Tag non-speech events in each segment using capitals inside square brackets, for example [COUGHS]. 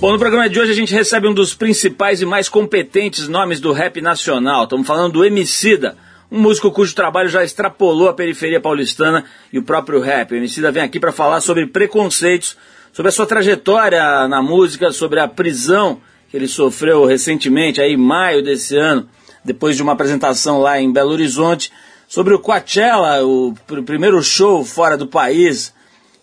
Bom, no programa de hoje a gente recebe um dos principais e mais competentes nomes do rap nacional. Estamos falando do Emicida, um músico cujo trabalho já extrapolou a periferia paulistana e o próprio rap. O Emicida vem aqui para falar sobre preconceitos, sobre a sua trajetória na música, sobre a prisão que ele sofreu recentemente, aí em maio desse ano, depois de uma apresentação lá em Belo Horizonte, sobre o Coachella, o pr primeiro show fora do país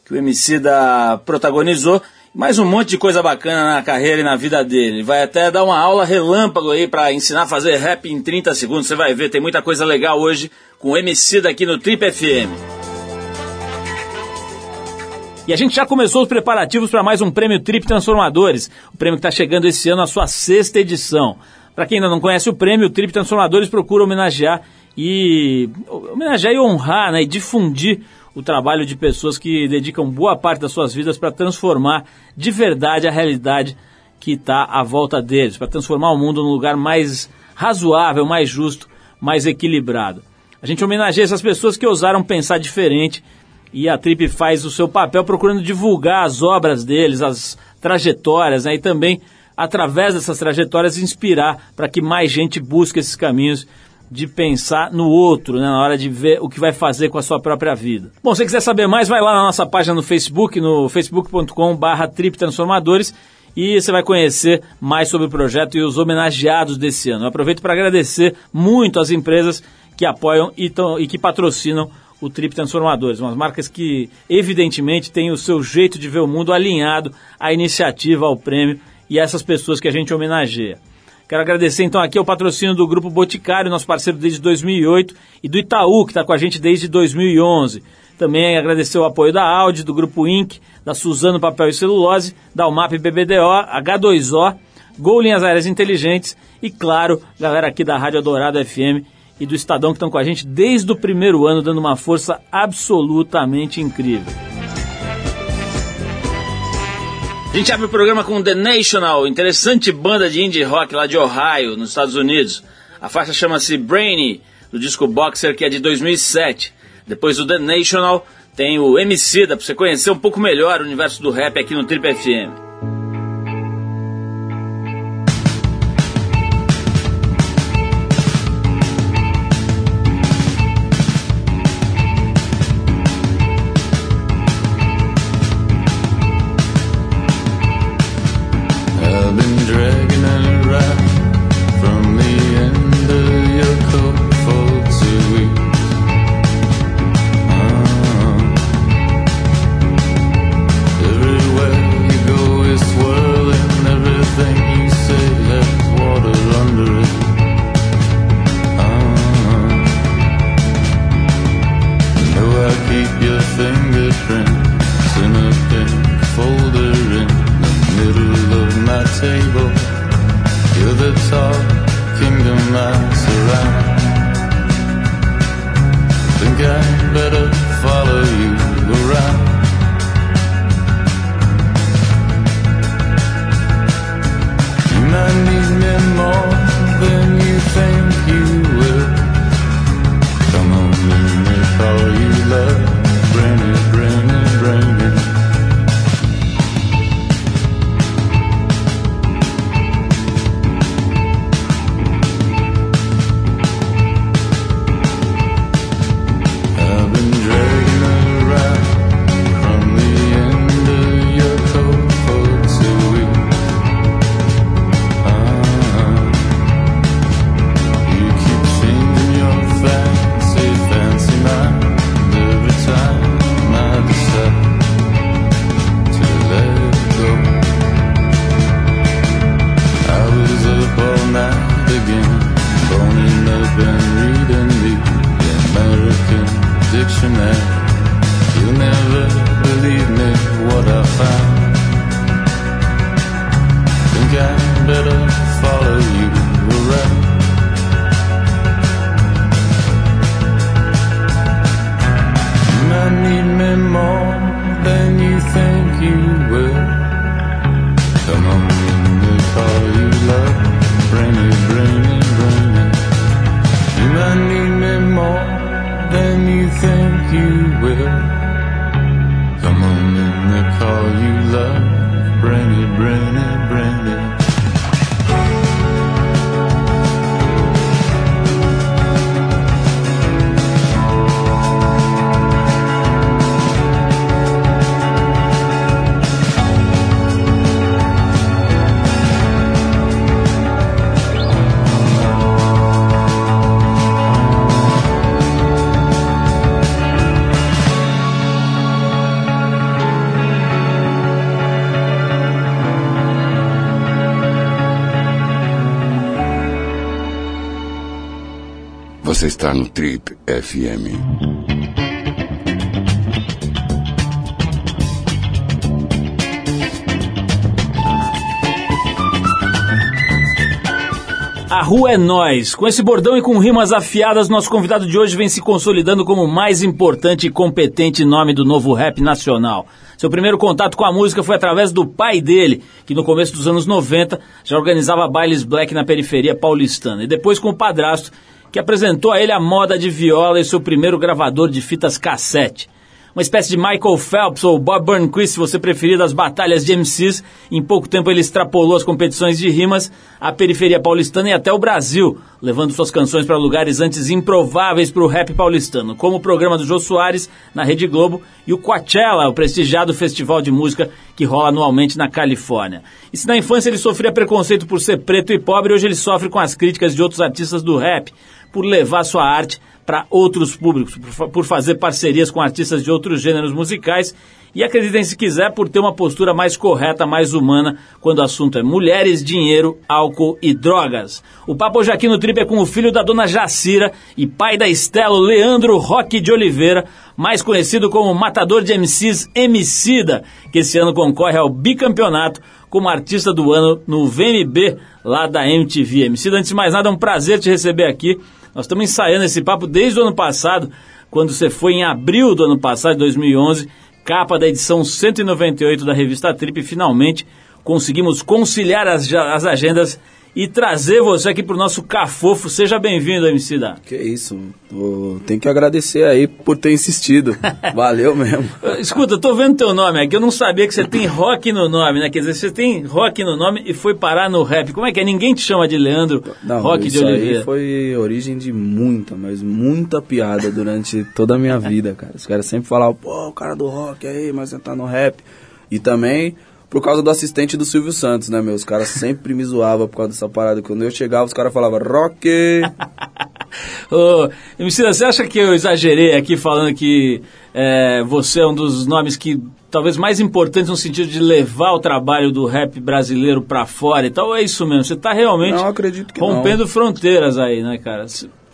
que o Emicida protagonizou, mais um monte de coisa bacana na carreira e na vida dele. Vai até dar uma aula relâmpago aí para ensinar a fazer rap em 30 segundos. Você vai ver, tem muita coisa legal hoje com o MC daqui no Trip FM. E a gente já começou os preparativos para mais um prêmio Trip Transformadores, o prêmio que está chegando esse ano à sua sexta edição. Para quem ainda não conhece o prêmio, o Trip Transformadores procura homenagear e homenagear e honrar, né, e difundir o trabalho de pessoas que dedicam boa parte das suas vidas para transformar de verdade a realidade que está à volta deles, para transformar o mundo num lugar mais razoável, mais justo, mais equilibrado. A gente homenageia essas pessoas que ousaram pensar diferente e a Trip faz o seu papel procurando divulgar as obras deles, as trajetórias, né, e também, através dessas trajetórias, inspirar para que mais gente busque esses caminhos de pensar no outro, né, na hora de ver o que vai fazer com a sua própria vida. Bom, se quiser saber mais, vai lá na nossa página no Facebook, no triptransformadores e você vai conhecer mais sobre o projeto e os homenageados desse ano. Eu aproveito para agradecer muito as empresas que apoiam e, tão, e que patrocinam o Trip Transformadores, umas marcas que evidentemente têm o seu jeito de ver o mundo alinhado à iniciativa, ao prêmio e a essas pessoas que a gente homenageia. Quero agradecer então aqui ao patrocínio do Grupo Boticário, nosso parceiro desde 2008, e do Itaú, que está com a gente desde 2011. Também agradecer o apoio da Audi, do Grupo Inc., da Suzano Papel e Celulose, da UMAP BBDO, H2O, Gol Linhas Aéreas Inteligentes e, claro, galera aqui da Rádio Dourado FM e do Estadão que estão com a gente desde o primeiro ano, dando uma força absolutamente incrível. A gente abre o programa com The National, interessante banda de indie rock lá de Ohio, nos Estados Unidos. A faixa chama-se Brainy, do disco Boxer, que é de 2007. Depois do The National, tem o MC, dá pra você conhecer um pouco melhor o universo do rap aqui no Trip FM. my you love. Bring it, bring it, bring it. Está no Trip FM. A rua é nós. Com esse bordão e com rimas afiadas, nosso convidado de hoje vem se consolidando como o mais importante e competente nome do novo rap nacional. Seu primeiro contato com a música foi através do pai dele, que no começo dos anos 90 já organizava bailes black na periferia paulistana, e depois com o padrasto, que apresentou a ele a moda de viola e seu primeiro gravador de fitas cassete. Uma espécie de Michael Phelps ou Bob Burnquist, se você preferir, das batalhas de MCs. Em pouco tempo ele extrapolou as competições de rimas à periferia paulistana e até o Brasil, levando suas canções para lugares antes improváveis para o rap paulistano, como o programa do Jô Soares na Rede Globo e o Coachella, o prestigiado festival de música que rola anualmente na Califórnia. E se na infância ele sofria preconceito por ser preto e pobre, hoje ele sofre com as críticas de outros artistas do rap por levar sua arte para outros públicos, por fazer parcerias com artistas de outros gêneros musicais e acreditem se quiser por ter uma postura mais correta, mais humana quando o assunto é mulheres, dinheiro, álcool e drogas. O papo hoje aqui no Trip é com o filho da dona Jacira e pai da Estela, Leandro Roque de Oliveira, mais conhecido como matador de MCs Emicida, que esse ano concorre ao bicampeonato como artista do ano no VMB lá da MTV. Emicida, antes de mais nada, é um prazer te receber aqui. Nós estamos ensaiando esse papo desde o ano passado, quando você foi em abril do ano passado, 2011, capa da edição 198 da revista Trip, finalmente conseguimos conciliar as, as agendas e trazer você aqui para o nosso Cafofo. Seja bem-vindo, MC Da. Que isso, tem que agradecer aí por ter insistido. [LAUGHS] Valeu mesmo. Escuta, eu tô vendo teu nome aqui, eu não sabia que você tem rock no nome, né? Quer dizer, você tem rock no nome e foi parar no rap. Como é que é? Ninguém te chama de Leandro não, Rock de Oliveira. Aí foi origem de muita, mas muita piada durante toda a minha [LAUGHS] vida, cara. Os caras sempre falavam, pô, o cara do rock aí, mas você tá no rap. E também por causa do assistente do Silvio Santos, né, meu? Os caras sempre me zoavam por causa dessa parada. Quando eu chegava, os caras falavam, rock! [LAUGHS] Ô, Emicida, você acha que eu exagerei aqui falando que é, você é um dos nomes que talvez mais importantes no sentido de levar o trabalho do rap brasileiro para fora e tal? Ou é isso mesmo? Você tá realmente não, rompendo não. fronteiras aí, né, cara?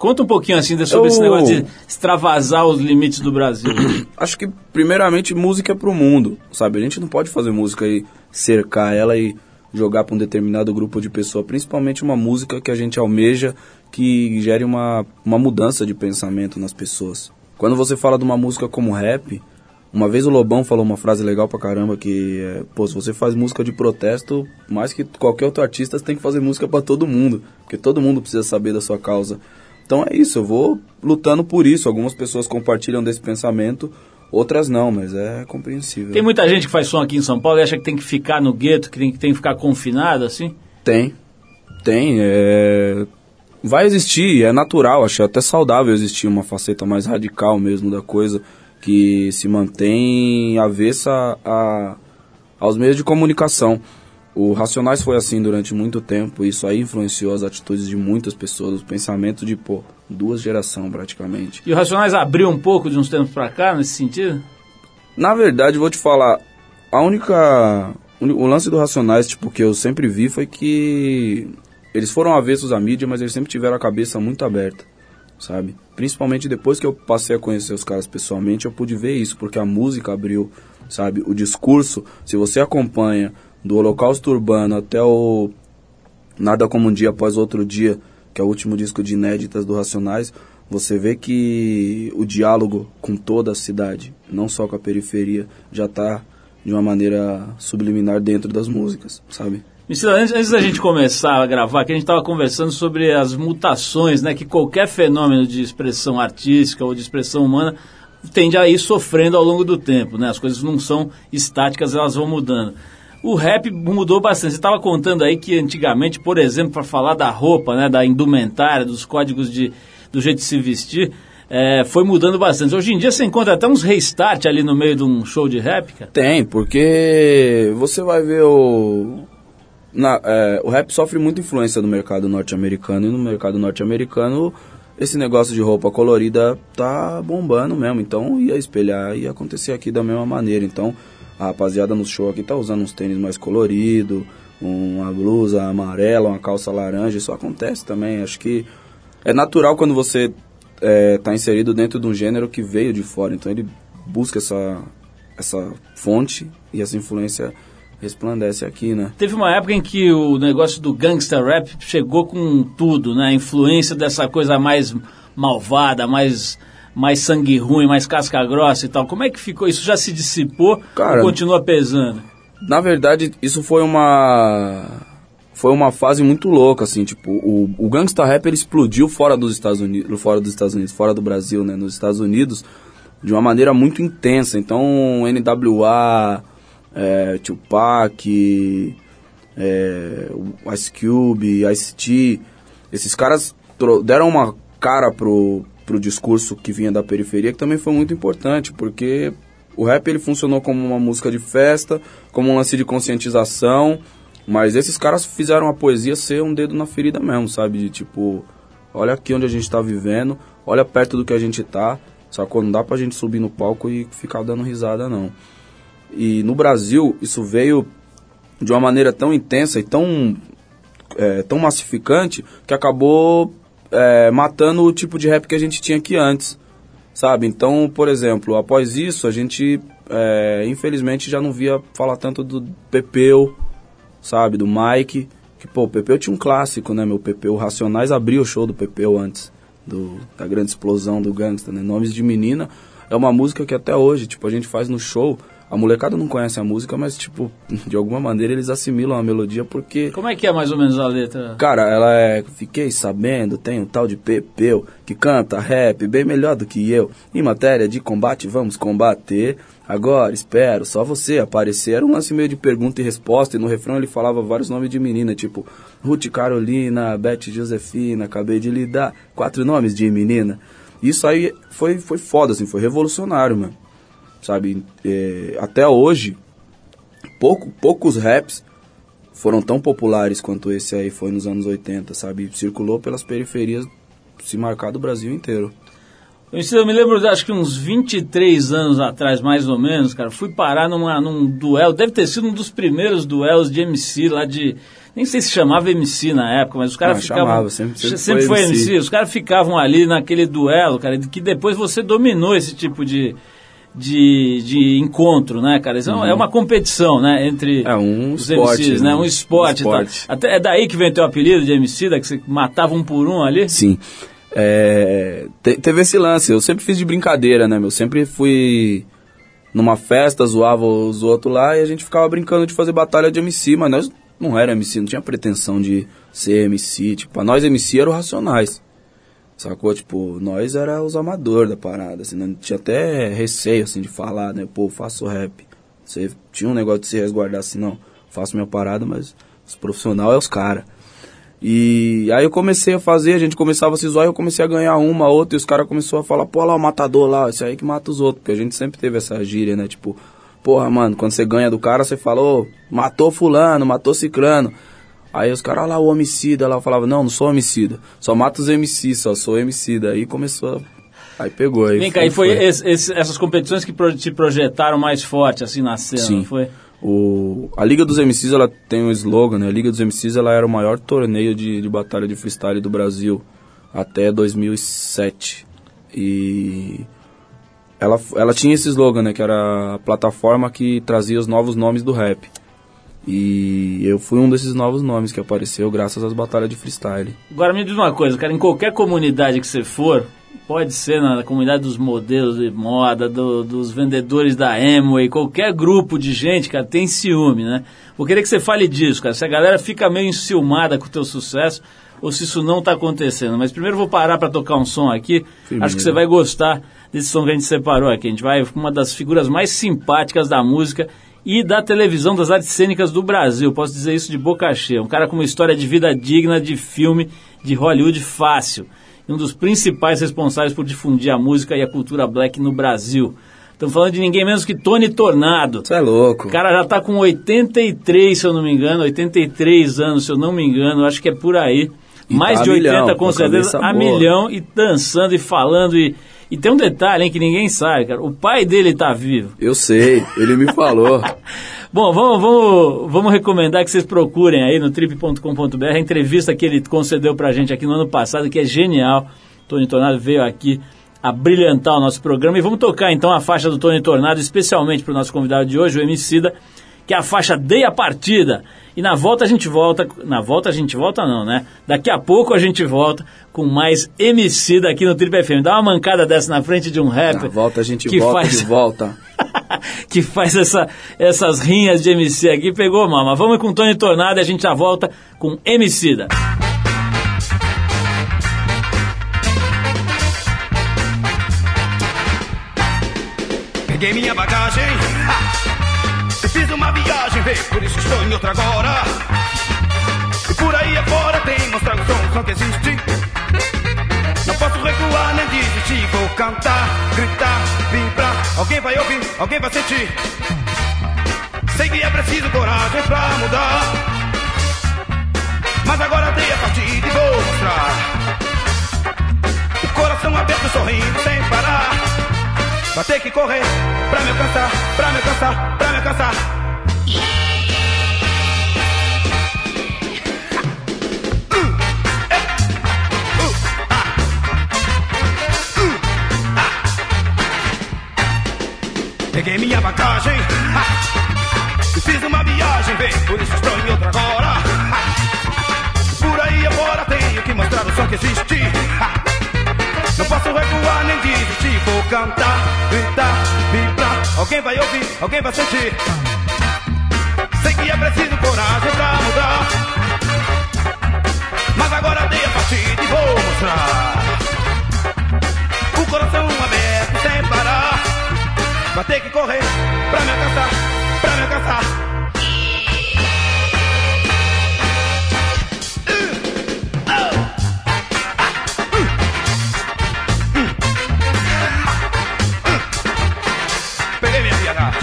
Conta um pouquinho assim sobre eu... esse negócio de extravasar os limites do Brasil. [COUGHS] Acho que, primeiramente, música é pro mundo, sabe? A gente não pode fazer música e cercar ela e jogar para um determinado grupo de pessoas, principalmente uma música que a gente almeja que gere uma, uma mudança de pensamento nas pessoas. Quando você fala de uma música como rap, uma vez o Lobão falou uma frase legal pra caramba que é, pô, se você faz música de protesto, mais que qualquer outro artista, você tem que fazer música para todo mundo, porque todo mundo precisa saber da sua causa. Então é isso, eu vou lutando por isso. Algumas pessoas compartilham desse pensamento, outras não, mas é compreensível. Tem muita gente que faz som aqui em São Paulo e acha que tem que ficar no gueto, que tem, que tem que ficar confinado, assim? Tem, tem. É... Vai existir, é natural, acho até saudável existir uma faceta mais radical mesmo da coisa, que se mantém avessa a, aos meios de comunicação. O Racionais foi assim durante muito tempo, isso aí influenciou as atitudes de muitas pessoas, os pensamentos de, pô, duas gerações praticamente. E o Racionais abriu um pouco de uns tempos pra cá nesse sentido? Na verdade, vou te falar, a única. O lance do Racionais, tipo, que eu sempre vi foi que eles foram avessos à mídia, mas eles sempre tiveram a cabeça muito aberta, sabe? Principalmente depois que eu passei a conhecer os caras pessoalmente, eu pude ver isso, porque a música abriu, sabe? O discurso, se você acompanha do Holocausto Urbano até o Nada Como um Dia Após Outro Dia, que é o último disco de inéditas do Racionais, você vê que o diálogo com toda a cidade, não só com a periferia, já está de uma maneira subliminar dentro das músicas, sabe? Antes, antes da gente começar a gravar, que a gente estava conversando sobre as mutações, né, que qualquer fenômeno de expressão artística ou de expressão humana tende a ir sofrendo ao longo do tempo, né? As coisas não são estáticas, elas vão mudando. O rap mudou bastante. Você estava contando aí que antigamente, por exemplo, para falar da roupa, né, da indumentária, dos códigos de, do jeito de se vestir, é, foi mudando bastante. Hoje em dia você encontra até uns restart ali no meio de um show de rap, cara. Tem, porque você vai ver o. na- é, o rap sofre muita influência do mercado norte-americano e no mercado norte-americano esse negócio de roupa colorida tá bombando mesmo. Então ia espelhar e acontecer aqui da mesma maneira. Então a rapaziada no show aqui tá usando uns tênis mais coloridos, uma blusa amarela, uma calça laranja. Isso acontece também. Acho que é natural quando você é, tá inserido dentro de um gênero que veio de fora. Então ele busca essa, essa fonte e essa influência resplandece aqui, né? Teve uma época em que o negócio do gangsta rap chegou com tudo, né? A influência dessa coisa mais malvada, mais, mais sangue ruim, mais casca grossa e tal. Como é que ficou? Isso já se dissipou Cara, ou continua pesando? Na verdade, isso foi uma foi uma fase muito louca, assim, tipo, o, o gangsta rap ele explodiu fora dos Estados Unidos, fora dos Estados Unidos, fora do Brasil, né, nos Estados Unidos, de uma maneira muito intensa. Então, NWA, é, Tupac, é, Ice Cube, Ice-T, esses caras deram uma cara pro, pro discurso que vinha da periferia, que também foi muito importante, porque o rap ele funcionou como uma música de festa, como um lance de conscientização, mas esses caras fizeram a poesia ser um dedo na ferida mesmo, sabe? De tipo, olha aqui onde a gente tá vivendo, olha perto do que a gente tá, sacou? Não dá pra gente subir no palco e ficar dando risada, não. E no Brasil, isso veio de uma maneira tão intensa e tão, é, tão massificante que acabou é, matando o tipo de rap que a gente tinha aqui antes, sabe? Então, por exemplo, após isso, a gente, é, infelizmente, já não via falar tanto do Pepeu, sabe? Do Mike. Que, pô, o Pepeu tinha um clássico, né, meu? Pepeu Racionais abriu o show do Pepeu antes do, da grande explosão do gangsta, né? Nomes de Menina é uma música que até hoje, tipo, a gente faz no show. A molecada não conhece a música, mas, tipo, [LAUGHS] de alguma maneira eles assimilam a melodia porque... Como é que é mais ou menos a letra? Cara, ela é. Fiquei sabendo, tem um tal de Pepeu que canta rap bem melhor do que eu. Em matéria de combate, vamos combater. Agora, espero, só você aparecer. Era um lance meio de pergunta e resposta. E no refrão ele falava vários nomes de menina, tipo Ruth Carolina, Beth Josefina, acabei de lhe dar quatro nomes de menina. Isso aí foi, foi foda, assim, foi revolucionário, mano. Sabe? É, até hoje, pouco, poucos raps foram tão populares quanto esse aí foi nos anos 80, sabe? Circulou pelas periferias, se marcar do Brasil inteiro. Eu me- lembro, acho que uns 23 anos atrás, mais ou menos, cara, fui parar numa, num duelo, deve ter sido um dos primeiros duelos de MC lá de... Nem sei se chamava MC na época, mas os caras Ah, ficavam... chamava, sempre- sempre sempre foi foi MC. MC. Os caras ficavam ali naquele duelo, cara, que depois você dominou esse tipo de, de, de encontro, né, cara? Isso é uma- é uma competição, né, entre Uhum. É um os esporte, MCs, né? né? Um esporte, Um tá? esporte. Até é daí que vem teu apelido de MC, da que você matava um por um ali? Sim. É, te- teve esse lance, eu sempre fiz de brincadeira, né, meu? Sempre fui numa festa, zoava os outros lá e a gente ficava brincando de fazer batalha de MC, mas nós não era MC, não tinha pretensão de ser MC. Tipo, pra nós MC era o Racionais. Sacou? Tipo, nós era os amadores da parada, assim, não tinha até receio, assim, de falar, né? Pô, faço rap. Você tinha um negócio de se resguardar assim, não, faço minha parada, mas os profissional é os caras. E aí eu comecei a fazer, a gente começava a se zoar, eu comecei a ganhar uma, outra, e os caras começaram a falar, pô, lá o matador lá, esse aí que mata os outros, porque a gente sempre teve essa gíria, né? Tipo, porra, mano, quando você ganha do cara, você falou, matou fulano, matou ciclano. Aí os caras lá, o homicida, lá falava, não, não sou homicida, só mato os MC, só sou homicida. Aí começou, aí pegou aí. Vem cá, e foi, esse- esse- essas competições que pro- te projetaram mais forte, assim, na cena, Sim. foi? O, a Liga dos MCs ela tem um slogan, né? A Liga dos MCs ela era o maior torneio de, de batalha de freestyle do Brasil até 2007. E ela, ela tinha esse slogan, né? Que era a plataforma que trazia os novos nomes do rap. E eu fui um desses novos nomes que apareceu graças às batalhas de freestyle. Agora me diz uma coisa, cara, em qualquer comunidade que você for, pode ser na comunidade dos modelos de moda, do- dos vendedores da Amway, qualquer grupo de gente, cara, tem ciúme, né? Vou querer que você fale disso, cara, se a galera fica meio enciumada com o teu sucesso, ou se isso não tá acontecendo. Mas primeiro vou parar para tocar um som aqui, Firmeza. acho que você vai gostar desse som que a gente separou aqui. A gente vai com uma das figuras mais simpáticas da música e da televisão das artes cênicas do Brasil. Posso dizer isso de boca cheia. Um cara com uma história de vida digna de filme de Hollywood fácil. E um dos principais responsáveis por difundir a música e a cultura black no Brasil. Estamos falando de ninguém menos que Tony Tornado. Você é louco. O cara já está com 83, se eu não me engano, 83 anos, se eu não me engano, acho que é por aí. E Mais tá de a 80 milhão, com certeza, a milhão e dançando e falando e e tem um detalhe, hein, que ninguém sabe, cara. O pai dele tá vivo. Eu sei, ele me falou. [LAUGHS] Bom, vamos, vamos, vamos recomendar que vocês procurem aí no trip.com.br a entrevista que ele concedeu pra gente aqui no ano passado, que é genial. Tony Tornado veio aqui a brilhantar o nosso programa. E vamos tocar então a faixa do Tony Tornado, especialmente pro nosso convidado de hoje, o Emicida, que é a faixa Dei a Partida. E na volta a gente volta. Na volta a gente volta, não, né? Daqui a pouco a gente volta com mais Emicida aqui no Trip FM. Dá uma mancada dessa na frente de um rapper. Na volta a gente que volta faz... de volta. [LAUGHS] que faz essa, essas rinhas de MC aqui, pegou mal. Mas vamos com Tony Tornado e a gente já volta com Emicida. Peguei minha bagagem por isso estou em outra agora. E por aí afora tem mostrar o som, som que existe. Não posso recuar nem desistir, vou cantar, gritar, vibrar. Alguém vai ouvir, alguém vai sentir. Sei que é preciso coragem pra mudar. Mas agora dei a partida e vou mostrar. O coração aberto, sorrindo sem parar. Vai ter que correr pra me alcançar, pra me alcançar, pra me alcançar. Peguei minha bagagem e fiz uma viagem, vem, por isso estou em outra agora. Por aí afora tenho que mostrar o som que existe. Não posso recuar nem desistir, vou cantar, gritar, vibrar. Alguém vai ouvir, alguém vai sentir. Sei que é preciso coragem pra mudar. Mas agora dei a partida e vou mostrar. O coração aberto sem parar. Vai ter que correr pra me alcançar, pra me alcançar. Peguei minha viagem,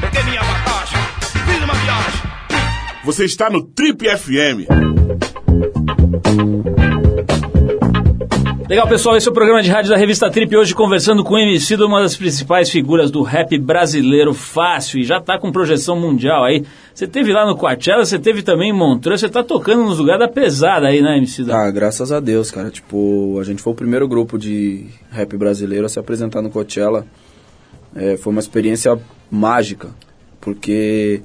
peguei minha bagagem, fiz uma viagem. Você está no Trip FM. Legal, pessoal, esse é o programa de rádio da revista Trip. Hoje conversando com o MC, uma das principais figuras do rap brasileiro fácil e já tá com projeção mundial aí. Você teve lá no Coachella, você teve também em Montreux, você tá tocando nos lugares da pesada aí, né, MC? Ah, graças a Deus, cara. Tipo, a gente foi o primeiro grupo de rap brasileiro a se apresentar no Coachella. É, foi uma experiência mágica, porque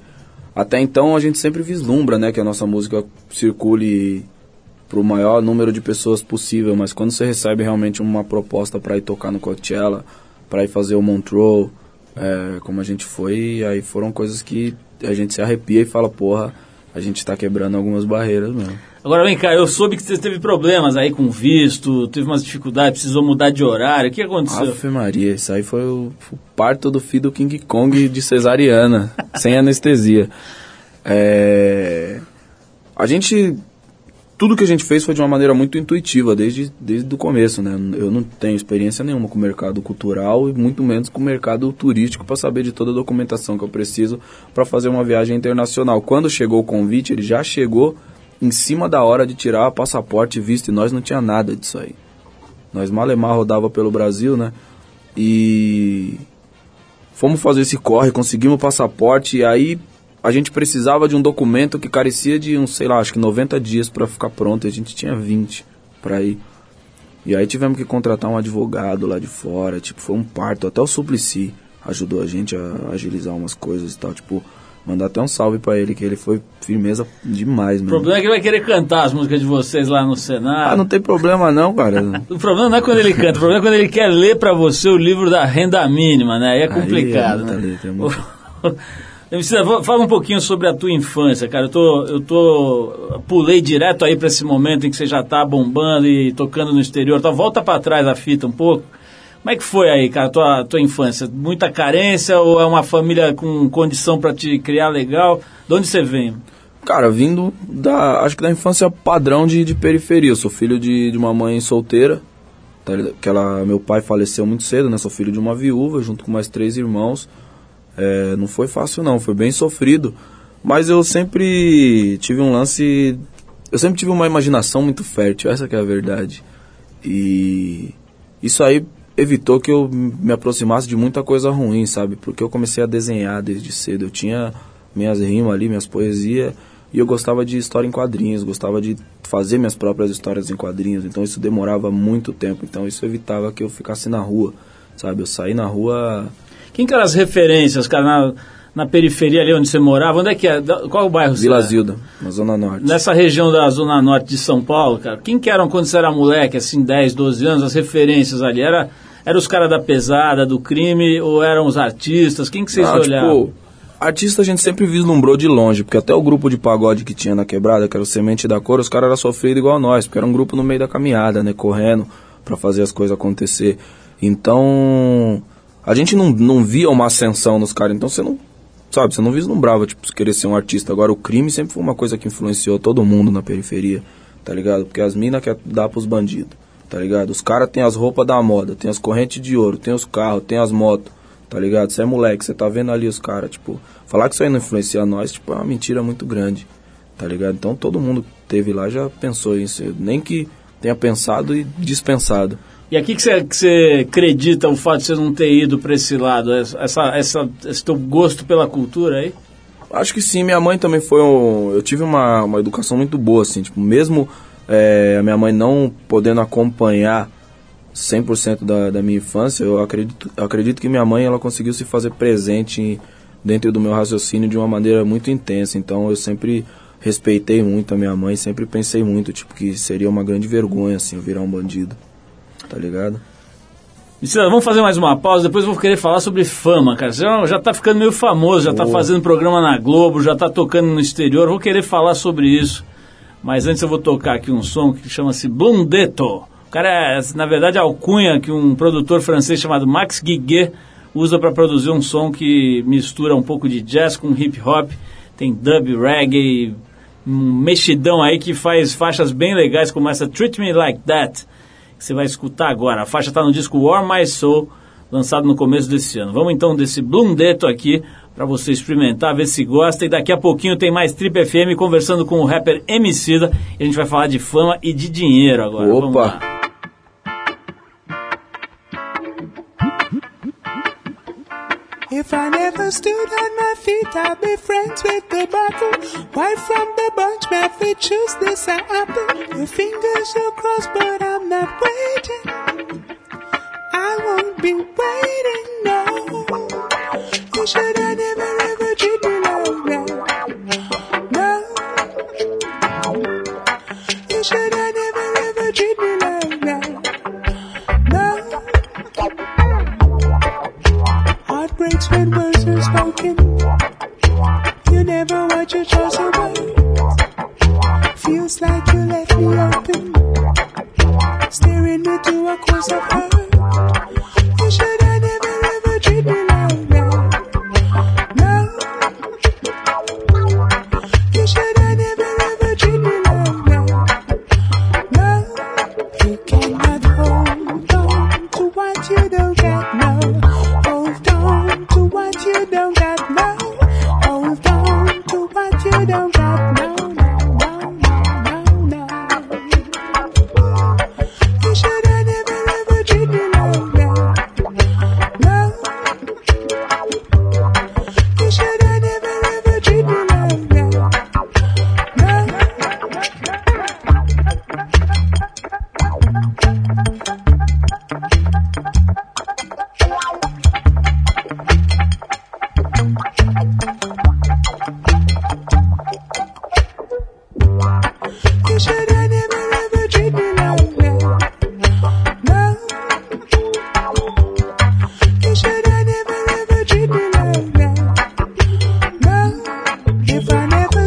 até então a gente sempre vislumbra, né, que a nossa música circule para o maior número de pessoas possível, mas quando você recebe realmente uma proposta para ir tocar no Coachella, para ir fazer o Montreux, é, como a gente foi, aí foram coisas que a gente se arrepia e fala, porra, a gente está quebrando algumas barreiras mesmo. Agora vem cá, eu soube que você teve problemas aí com visto, teve umas dificuldades, precisou mudar de horário. O que aconteceu? Ave Maria, isso aí foi o, o parto do filho do King Kong de cesariana, [LAUGHS] sem anestesia. É, a gente, tudo que a gente fez foi de uma maneira muito intuitiva, desde, desde o começo, né? Eu não tenho experiência nenhuma com o mercado cultural e muito menos com o mercado turístico para saber de toda a documentação que eu preciso para fazer uma viagem internacional. Quando chegou o convite, ele já chegou em cima da hora de tirar passaporte visto, e nós não tinha nada disso aí. Nós malemar rodava pelo Brasil, né? E fomos fazer esse corre, conseguimos o passaporte e aí a gente precisava de um documento que carecia de uns, sei lá, acho que 90 dias para ficar pronto, e a gente tinha 20 para ir. E aí tivemos que contratar um advogado lá de fora, tipo, foi um parto, até o Suplicy ajudou a gente a agilizar umas coisas e tal, tipo, mandar até um salve para ele, que ele foi firmeza demais, O mano. problema é que ele vai querer cantar as músicas de vocês lá no Senado. Ah, não tem problema não, cara. [LAUGHS] O problema não é quando ele canta, o problema é quando ele quer ler pra você o livro da renda mínima, né? Aí é Aí é complicado, né? letra, é muito- Emicida, vou- fala um pouquinho sobre a tua infância, cara. Eu tô, eu tô, pulei direto aí pra esse momento em que você já tá bombando e tocando no exterior. Então, volta pra trás a fita um pouco. Como é que foi aí, cara, tua, tua infância? Muita carência ou é uma família com condição para te criar legal? De onde você vem? Cara, vindo da. Acho que da infância padrão de, de periferia. Eu sou filho de, de uma mãe solteira. Tá, que ela, meu pai faleceu muito cedo, né? Sou filho de uma viúva, junto com mais três irmãos. É, não foi fácil, não. Foi bem sofrido. Mas eu sempre tive um lance. Eu sempre tive uma imaginação muito fértil, essa é a verdade. E isso aí evitou que eu me aproximasse de muita coisa ruim, sabe? Porque eu comecei a desenhar desde cedo. Eu tinha minhas rimas ali, minhas poesias, e eu gostava de história em quadrinhos, gostava de fazer minhas próprias histórias em quadrinhos. Então isso demorava muito tempo. Então isso evitava que eu ficasse na rua, sabe? Eu saí na rua. Quem que eram as referências, cara, na, na periferia ali onde você morava? Onde é que é? Qual é o bairro? Vila Zilda, na Zona Norte. Nessa região da Zona Norte de São Paulo, cara, quem que eram quando você era moleque, assim, 10, 12 anos, as referências ali? Era, era os caras da pesada, do crime, ou eram os artistas? Quem que vocês Ah, olhavam? tipo, artista a gente sempre vislumbrou de longe, porque até o grupo de pagode que tinha na quebrada, que era o Semente da Cor, os caras eram sofridos igual nós, porque era um grupo no meio da caminhada, né, correndo pra fazer as coisas acontecer. Então, a gente não, não via uma ascensão nos caras, então você não, sabe, você não vislumbrava, tipo, querer ser um artista. Agora, o crime sempre foi uma coisa que influenciou todo mundo na periferia, tá ligado? Porque as minas querem dar pros bandidos, tá ligado? Os caras têm as roupas da moda, tem as correntes de ouro, tem os carros, tem as motos, tá ligado? Você é moleque, você tá vendo ali os caras, tipo, falar que isso aí não influencia nós, tipo, é uma mentira muito grande, tá ligado? Então todo mundo que teve lá já pensou isso, nem que tenha pensado e dispensado. E aqui que você, que você acredita o fato de você não ter ido para esse lado, essa, essa, esse teu gosto pela cultura aí? Acho que sim, minha mãe também foi um. Eu tive uma, uma educação muito boa, assim, tipo, mesmo é, a minha mãe não podendo acompanhar 100% da, da minha infância, eu acredito, eu acredito que minha mãe ela conseguiu se fazer presente em- dentro do meu raciocínio de uma maneira muito intensa. Então eu sempre respeitei muito a minha mãe, sempre pensei muito, tipo, que seria uma grande vergonha, assim, eu virar um bandido. Tá ligado? Vamos fazer mais uma pausa, depois eu vou querer falar sobre fama, cara. Você já, já tá ficando meio famoso, já tá fazendo programa na Globo, já tá tocando no exterior, vou querer falar sobre isso. Mas antes eu vou tocar aqui um som que chama-se Blundetto. O cara é, na verdade, a alcunha que um produtor francês chamado Max Guiguet usa para produzir um som que mistura um pouco de jazz com hip hop, tem dub, reggae, um mexidão aí que faz faixas bem legais como essa Treat Me Like That você vai escutar agora. A faixa está no disco War My Soul, lançado no começo desse ano. Vamos então desse Blundetto aqui para você experimentar, ver se gosta. E daqui a pouquinho tem mais Trip FM conversando com o rapper Emicida. E a gente vai falar de fama e de dinheiro agora. Vamos Opa! If I never stood on my feet, I'd be friends with the bottle. Why from the bunch, feet choose this apple? Your fingers are crossed, but I'm not waiting. I won't be waiting, no.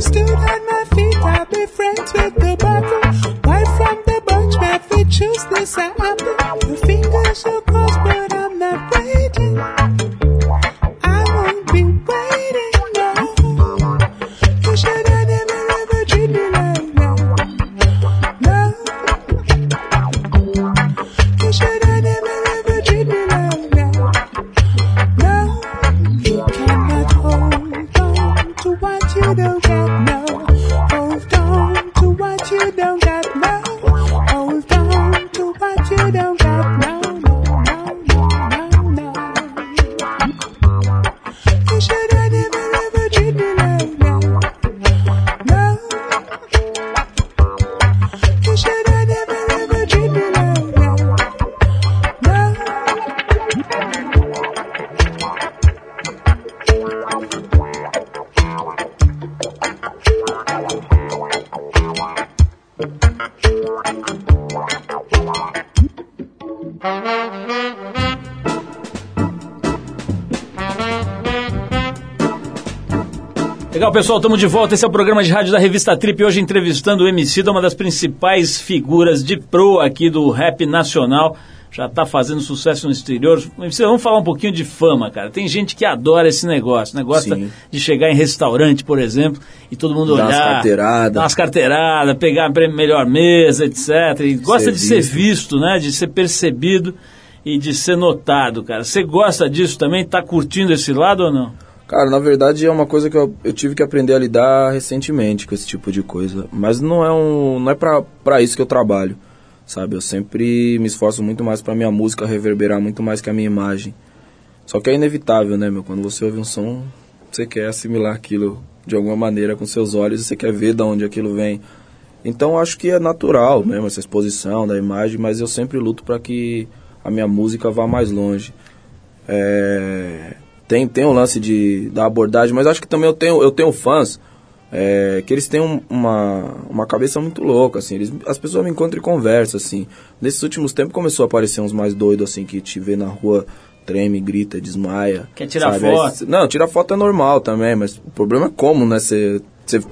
Stood on my feet, I'd be friends with the bottle. Right from the bunch, my feet choose this apple. Pessoal, estamos de volta. Esse é o programa de rádio da revista Trip. Hoje entrevistando o MC, uma das principais figuras de pro aqui do rap nacional. Já está fazendo sucesso no exterior. MC, vamos falar um pouquinho de fama, cara. Tem gente que adora esse negócio, né? Gosta Sim. de chegar em restaurante, por exemplo, e todo mundo Dar umas olhar. carteiradas. Dar umas carteiradas, pegar a melhor mesa, etc. E gosta Ser de ser visto. né? De ser percebido e de ser notado, cara. Você gosta disso também? Tá curtindo esse lado ou não? Cara, na verdade é uma coisa que eu, eu tive que aprender a lidar recentemente com esse tipo de coisa. Mas não é um, não é pra, pra isso que eu trabalho, sabe? Eu sempre me esforço muito mais pra minha música reverberar muito mais que a minha imagem. Só que é inevitável, né, meu? Quando você ouve um som, você quer assimilar aquilo de alguma maneira com seus olhos e você quer ver de onde aquilo vem. Então acho que é natural mesmo essa exposição da imagem, mas eu sempre luto para que a minha música vá mais longe. É, tem tem um lance de da abordagem, mas acho que também eu tenho eu tenho fãs é, que eles têm um- uma, uma cabeça muito louca, assim. Eles, as pessoas me encontram e conversam, assim. Nesses últimos tempos começou a aparecer uns mais doidos, assim, que te vê na rua, treme, grita, desmaia. Quer tirar sabe? Foto? não, tirar foto é normal também, mas o problema é como, né? Você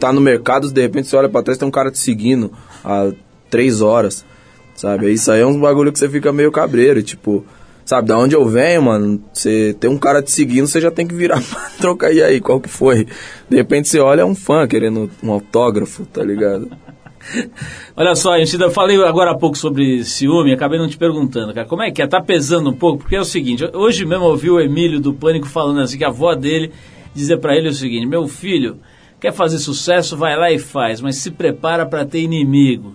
tá no mercado, de repente você olha pra trás tem um cara te seguindo há três horas, sabe? Isso aí é uns bagulho que você fica meio cabreiro, tipo... Sabe, da onde eu venho, mano, você tem um cara te seguindo, você já tem que virar [LAUGHS] pra trocar e aí, qual que foi? De repente você olha, é um fã querendo um autógrafo, tá ligado? [LAUGHS] Olha só, gente ainda falei agora há pouco sobre ciúme, acabei não te perguntando, cara. Como é que é? Tá pesando um pouco? Porque é o seguinte, hoje mesmo eu ouvi o Emílio do Pânico falando assim, que a avó dele dizia pra ele o seguinte, meu filho, quer fazer sucesso, vai lá e faz, mas se prepara pra ter inimigo.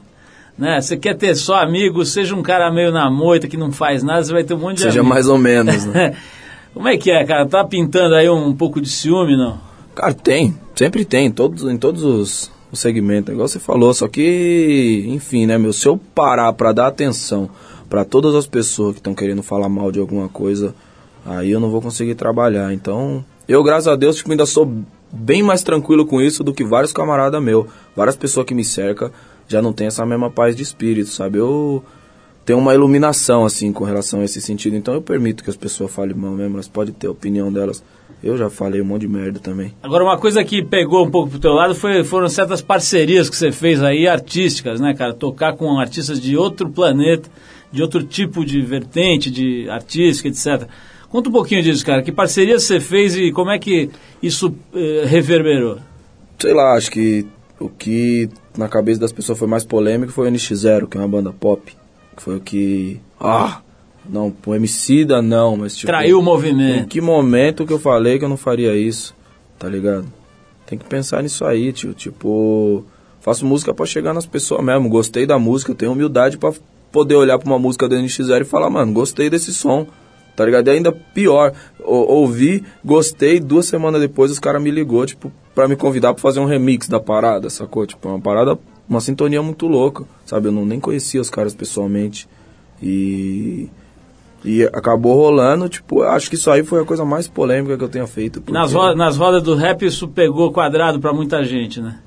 Né? Você quer ter só amigo, seja um cara meio na moita que não faz nada, você vai ter um monte de Seja mais ou menos, né? [LAUGHS] Como é que é, cara? Tá pintando aí um pouco de ciúme, não? Cara, tem, sempre tem, em todos, em todos os, os segmentos, igual você falou, só que, enfim, né, meu, se eu parar pra dar atenção pra todas as pessoas que estão querendo falar mal de alguma coisa, aí eu não vou conseguir trabalhar. Então, eu, graças a Deus, tipo, ainda sou bem mais tranquilo com isso do que vários camaradas meu, várias pessoas que me cercam já não tem essa mesma paz de espírito, sabe? Eu tenho uma iluminação, assim, com relação a esse sentido, então eu permito que as pessoas falem mal mesmo, elas podem ter a opinião delas. Eu já falei um monte de merda também. Agora, uma coisa que pegou um pouco pro teu lado foi, foram certas parcerias que você fez aí, artísticas, né, cara? Tocar com artistas de outro planeta, de outro tipo de vertente, de artística, etc. Conta um pouquinho disso, cara. Que parcerias você fez e como é que isso eh, reverberou? Sei lá, acho que o que na cabeça das pessoas foi mais polêmico foi o NX0, que é uma banda pop. Que foi o que. Ah! Não, o Emicida não, mas tipo. Traiu o Em movimento. que momento que eu falei que eu não faria isso? Tá ligado? Tem que pensar nisso aí, tio. Tipo, faço música pra chegar nas pessoas mesmo. Gostei da música, tenho humildade pra poder olhar pra uma música do NX0 e falar, mano, gostei desse som. Tá ligado? E ainda pior, ou- ouvi, gostei, duas semanas depois os caras me ligou, tipo, pra me convidar pra fazer um remix da parada, sacou? Tipo, uma parada, uma sintonia muito louca, sabe? Eu não, nem conhecia os caras pessoalmente. E. E acabou rolando, tipo, acho que isso aí foi a coisa mais polêmica que eu tenha feito. porque- Nas, nas rodas do rap isso pegou quadrado pra muita gente, né?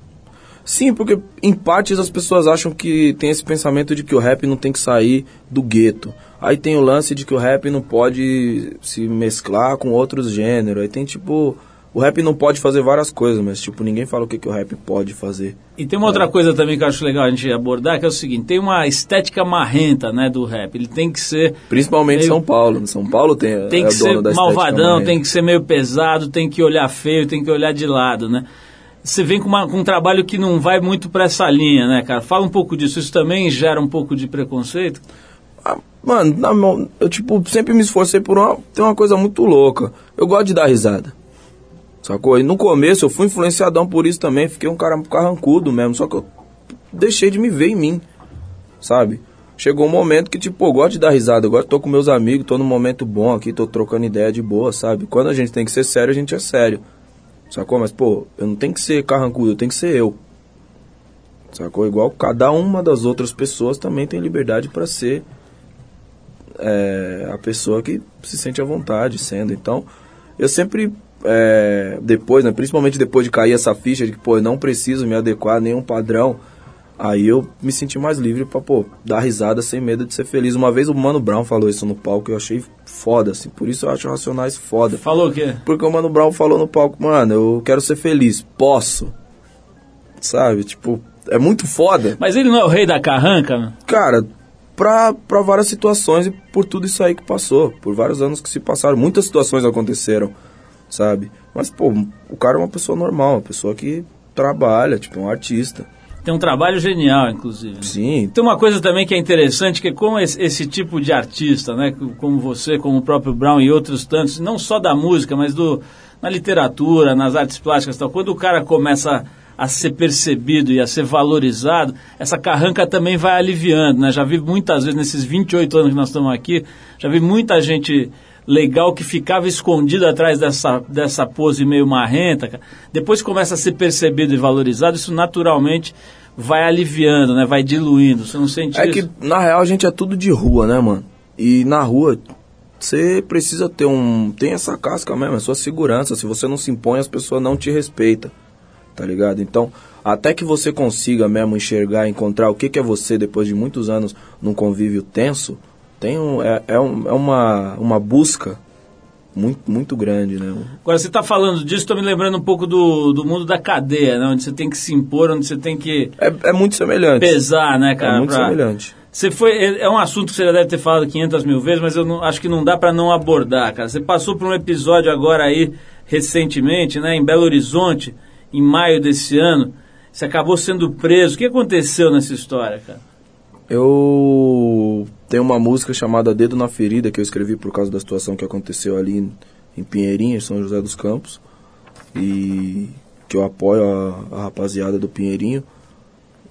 Sim, porque em partes as pessoas acham que tem esse pensamento de que o rap não tem que sair do gueto. Aí tem o lance de que o rap não pode se mesclar com outros gêneros. Aí tem tipo. O rap não pode fazer várias coisas, mas tipo, ninguém fala o que, que o rap pode fazer. E tem uma outra coisa também que eu acho legal a gente abordar, que é o seguinte, tem uma estética marrenta, né, do rap. Ele tem que ser Principalmente Meio- São Paulo. São Paulo tem, tem é que dono ser malvadão, tem que ser meio pesado, tem que olhar feio, tem que olhar de lado, né? Você vem com, uma- com um trabalho que não vai muito pra essa linha, né, cara? Fala um pouco disso. Isso também gera um pouco de preconceito? Ah, Mano, na mão, eu tipo, sempre me esforcei por uma, ter uma coisa muito louca. Eu gosto de dar risada. Sacou? E no começo eu fui influenciadão por isso também, fiquei um cara carrancudo mesmo, só que eu deixei de me ver em mim, sabe? Chegou um momento que, tipo, eu gosto de dar risada, agora tô com meus amigos, tô num momento bom aqui, tô trocando ideia de boa, sabe? Quando a gente tem que ser sério, a gente é sério. Sacou? Mas, pô, eu não tenho que ser carrancudo, eu tenho que ser eu. Sacou? Igual cada uma das outras pessoas também tem liberdade pra ser é, a pessoa que se sente à vontade sendo. Então, eu sempre, é, depois, né, principalmente depois de cair essa ficha de que, pô, eu não preciso me adequar a nenhum padrão, aí eu me senti mais livre pra, pô, dar risada sem medo de ser feliz. Uma vez o Mano Brown falou isso no palco e eu achei foda, assim, por isso eu acho Racionais foda. Falou o quê? Porque o Mano Brown falou no palco, mano, eu quero ser feliz, posso. Sabe? Tipo, é muito foda. Mas ele não é o rei da carranca? Cara, pra, pra várias situações e por tudo isso aí que passou. Por vários anos que se passaram. Muitas situações aconteceram, sabe? Mas, pô, o cara é uma pessoa normal, uma pessoa que trabalha, tipo, um artista. Tem um trabalho genial, inclusive. né? Sim, Tem uma coisa também que é interessante, que é como esse, esse tipo de artista, né, como você, como o próprio Brown e outros tantos, não só da música, mas do, na literatura, nas artes plásticas tal, quando o cara começa a ser percebido e a ser valorizado, essa carranca também vai aliviando, né? Já vi muitas vezes, nesses 28 anos que nós estamos aqui, já vi muita gente legal que ficava escondida atrás dessa, dessa pose meio marrenta, cara. depois que começa a ser percebido e valorizado, isso naturalmente vai aliviando, né? Vai diluindo. Você não sente É isso? que, na real, a gente é tudo de rua, né, mano? E na rua, você precisa ter um. Tem essa casca mesmo, é sua segurança. Se você não se impõe, as pessoas não te respeitam. Tá ligado? Então, até que você consiga mesmo enxergar, encontrar o que, que é você depois de muitos anos num convívio tenso, tem um, é, é, um- é uma, uma busca muito, muito grande, né? Agora, você está falando disso, estou me lembrando um pouco do, do mundo da cadeia, né? Onde você tem que se impor, onde você tem que É, é muito semelhante. pesar, né, cara? é muito pra- semelhante. Você foi, é é um assunto que você já deve ter falado 500 mil vezes, mas eu não- acho que não dá para não abordar, cara. Você passou por um episódio agora aí, recentemente, né, em Belo Horizonte, em maio desse ano. Você acabou sendo preso. O que aconteceu nessa história, cara? Eu tenho uma música chamada Dedo na Ferida que eu escrevi por causa da situação que aconteceu ali em, Pinheirinho, em São José dos Campos. E que eu apoio a, a rapaziada do Pinheirinho.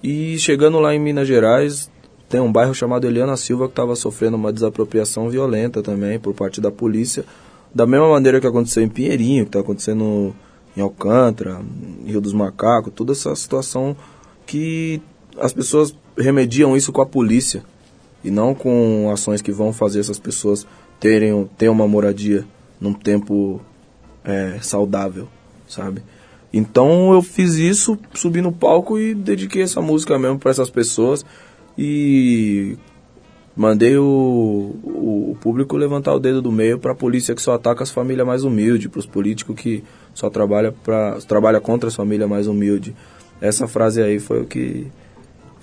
E chegando lá em Minas Gerais, tem um bairro chamado Eliana Silva que estava sofrendo uma desapropriação violenta também por parte da polícia. Da mesma maneira que aconteceu em Pinheirinho, que está acontecendo em Alcântara, Rio dos Macacos, toda essa situação que as pessoas remediam isso com a polícia e não com ações que vão fazer essas pessoas terem ter uma moradia num tempo é, saudável, sabe? Então eu fiz isso, subi no palco e dediquei essa música mesmo para essas pessoas e mandei o, o, público levantar o dedo do meio para a polícia que só ataca as famílias mais humildes, para os políticos que só trabalha para trabalha contra as famílias mais humildes. Essa frase aí foi o que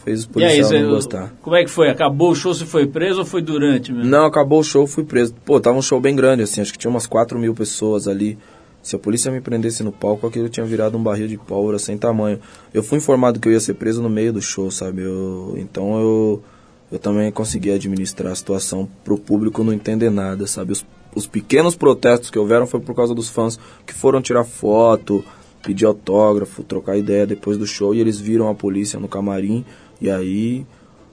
fez os e aí, você, não gostar. como é que foi? Acabou o show, você foi preso ou foi durante mesmo? Não, acabou o show, fui preso. Pô, tava um show bem grande, assim, acho que tinha umas 4 mil pessoas ali. Se a polícia me prendesse no palco, aquilo tinha virado um barril de pólvora sem tamanho. Eu fui informado que eu ia ser preso no meio do show, sabe? Eu, então eu, eu também consegui administrar a situação pro público não entender nada, sabe? Os, os pequenos protestos que houveram foi por causa dos fãs que foram tirar foto, pedir autógrafo, trocar ideia depois do show e eles viram a polícia no camarim e aí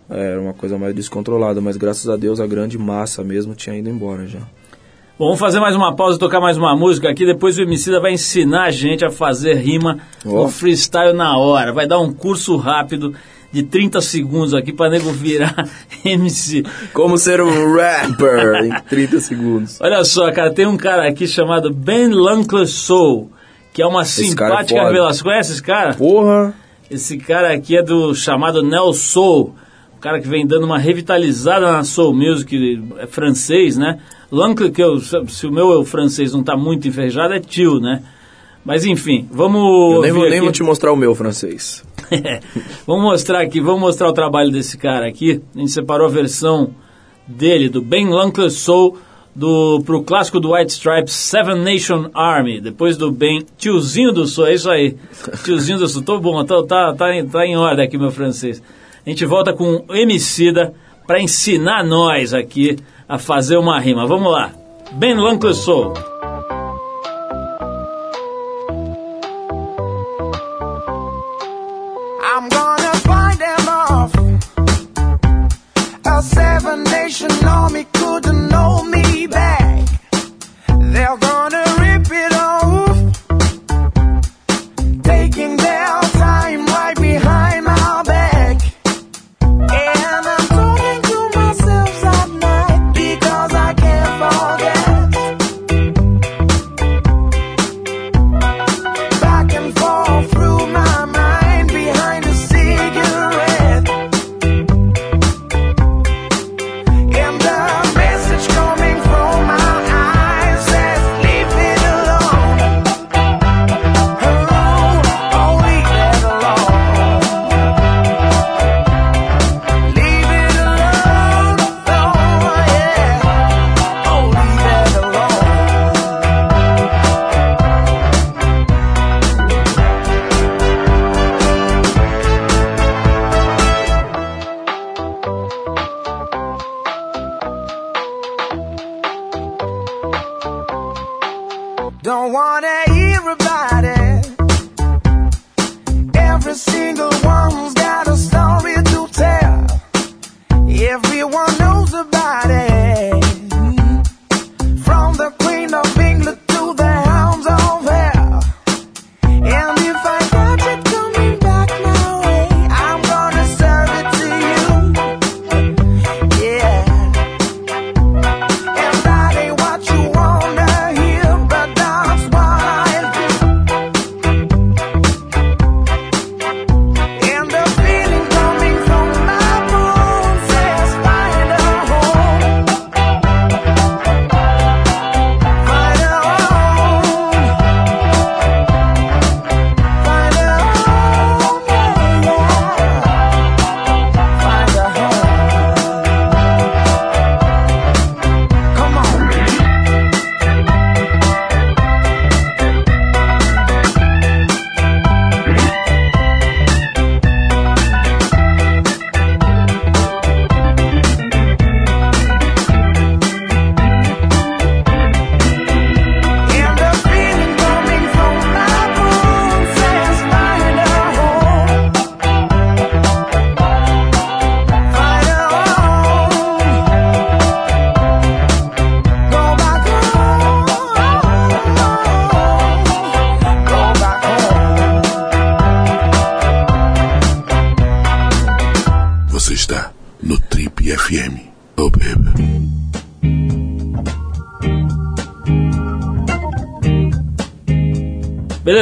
é, era uma coisa mais descontrolada, mas graças a Deus a grande massa mesmo tinha ido embora já. Bom, vamos fazer mais uma pausa, tocar mais uma música aqui. Depois o Emicida vai ensinar a gente a fazer rima Ó. no freestyle na hora. Vai dar um curso rápido de 30 segundos aqui pra nego virar [LAUGHS] MC. Como ser um rapper em 30 segundos. Olha só, cara, tem um cara aqui chamado Ben Lunkler Soul, que é uma cara é simpática foda. revelação. Conhece esse cara? Porra! Esse cara aqui é do chamado Neo Soul, um cara que vem dando uma revitalizada na Soul Music, é francês, né? L'Uncle, que eu, se o meu francês não tá muito enferrujado, é tio, né? Mas enfim, vamos. Eu nem, vou, nem vou te mostrar o meu francês. [LAUGHS] vamos mostrar aqui, vamos mostrar o trabalho desse cara aqui. A gente separou a versão dele, do Ben L'Uncle Soul, do, pro clássico do White Stripes, Seven Nation Army. Depois do Ben, tiozinho do Soul, é isso aí. [LAUGHS] Tiozinho do Soul, tô bom, tô, tá, tá, em, tá em ordem aqui meu francês. A gente volta com o Emicida para ensinar nós aqui a fazer uma rima. Vamos lá. Ben L'Uncle Soul.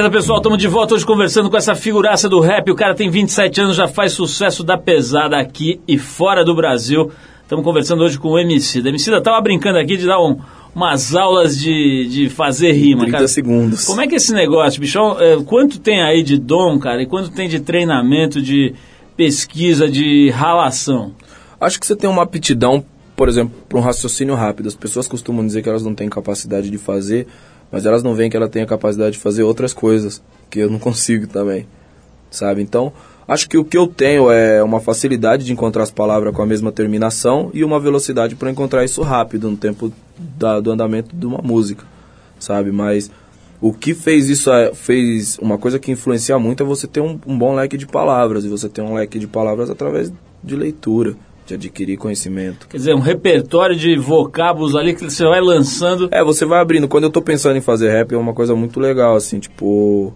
Beleza, pessoal, estamos de volta hoje conversando com essa figuraça do rap. O cara tem 27 anos, já faz sucesso da pesada aqui e fora do Brasil. Estamos conversando hoje com o MC. O MC tava brincando aqui de dar um- umas aulas de, de fazer rima, 30 cara. segundos. Como é que é esse negócio, bichão? É, quanto tem aí de dom, cara? E quanto tem de treinamento, de pesquisa, de ralação? Acho que você tem uma aptidão, por exemplo, para um raciocínio rápido. As pessoas costumam dizer que elas não têm capacidade de fazer, mas elas não veem que ela tem a capacidade de fazer outras coisas, que eu não [LAUGHS] consigo também, sabe? Então, acho que o que eu tenho é uma facilidade de encontrar as palavras com a mesma terminação e uma velocidade para encontrar isso rápido no tempo da- do andamento de uma música, sabe? Mas o que fez isso, é, fez uma coisa que influencia muito é você ter um, um bom leque de palavras, e você ter um leque de palavras através de leitura, de adquirir conhecimento. Quer dizer, um repertório de vocábulos ali que você vai lançando. É, você vai abrindo. Quando eu tô pensando em fazer rap, é uma coisa muito legal, assim, tipo.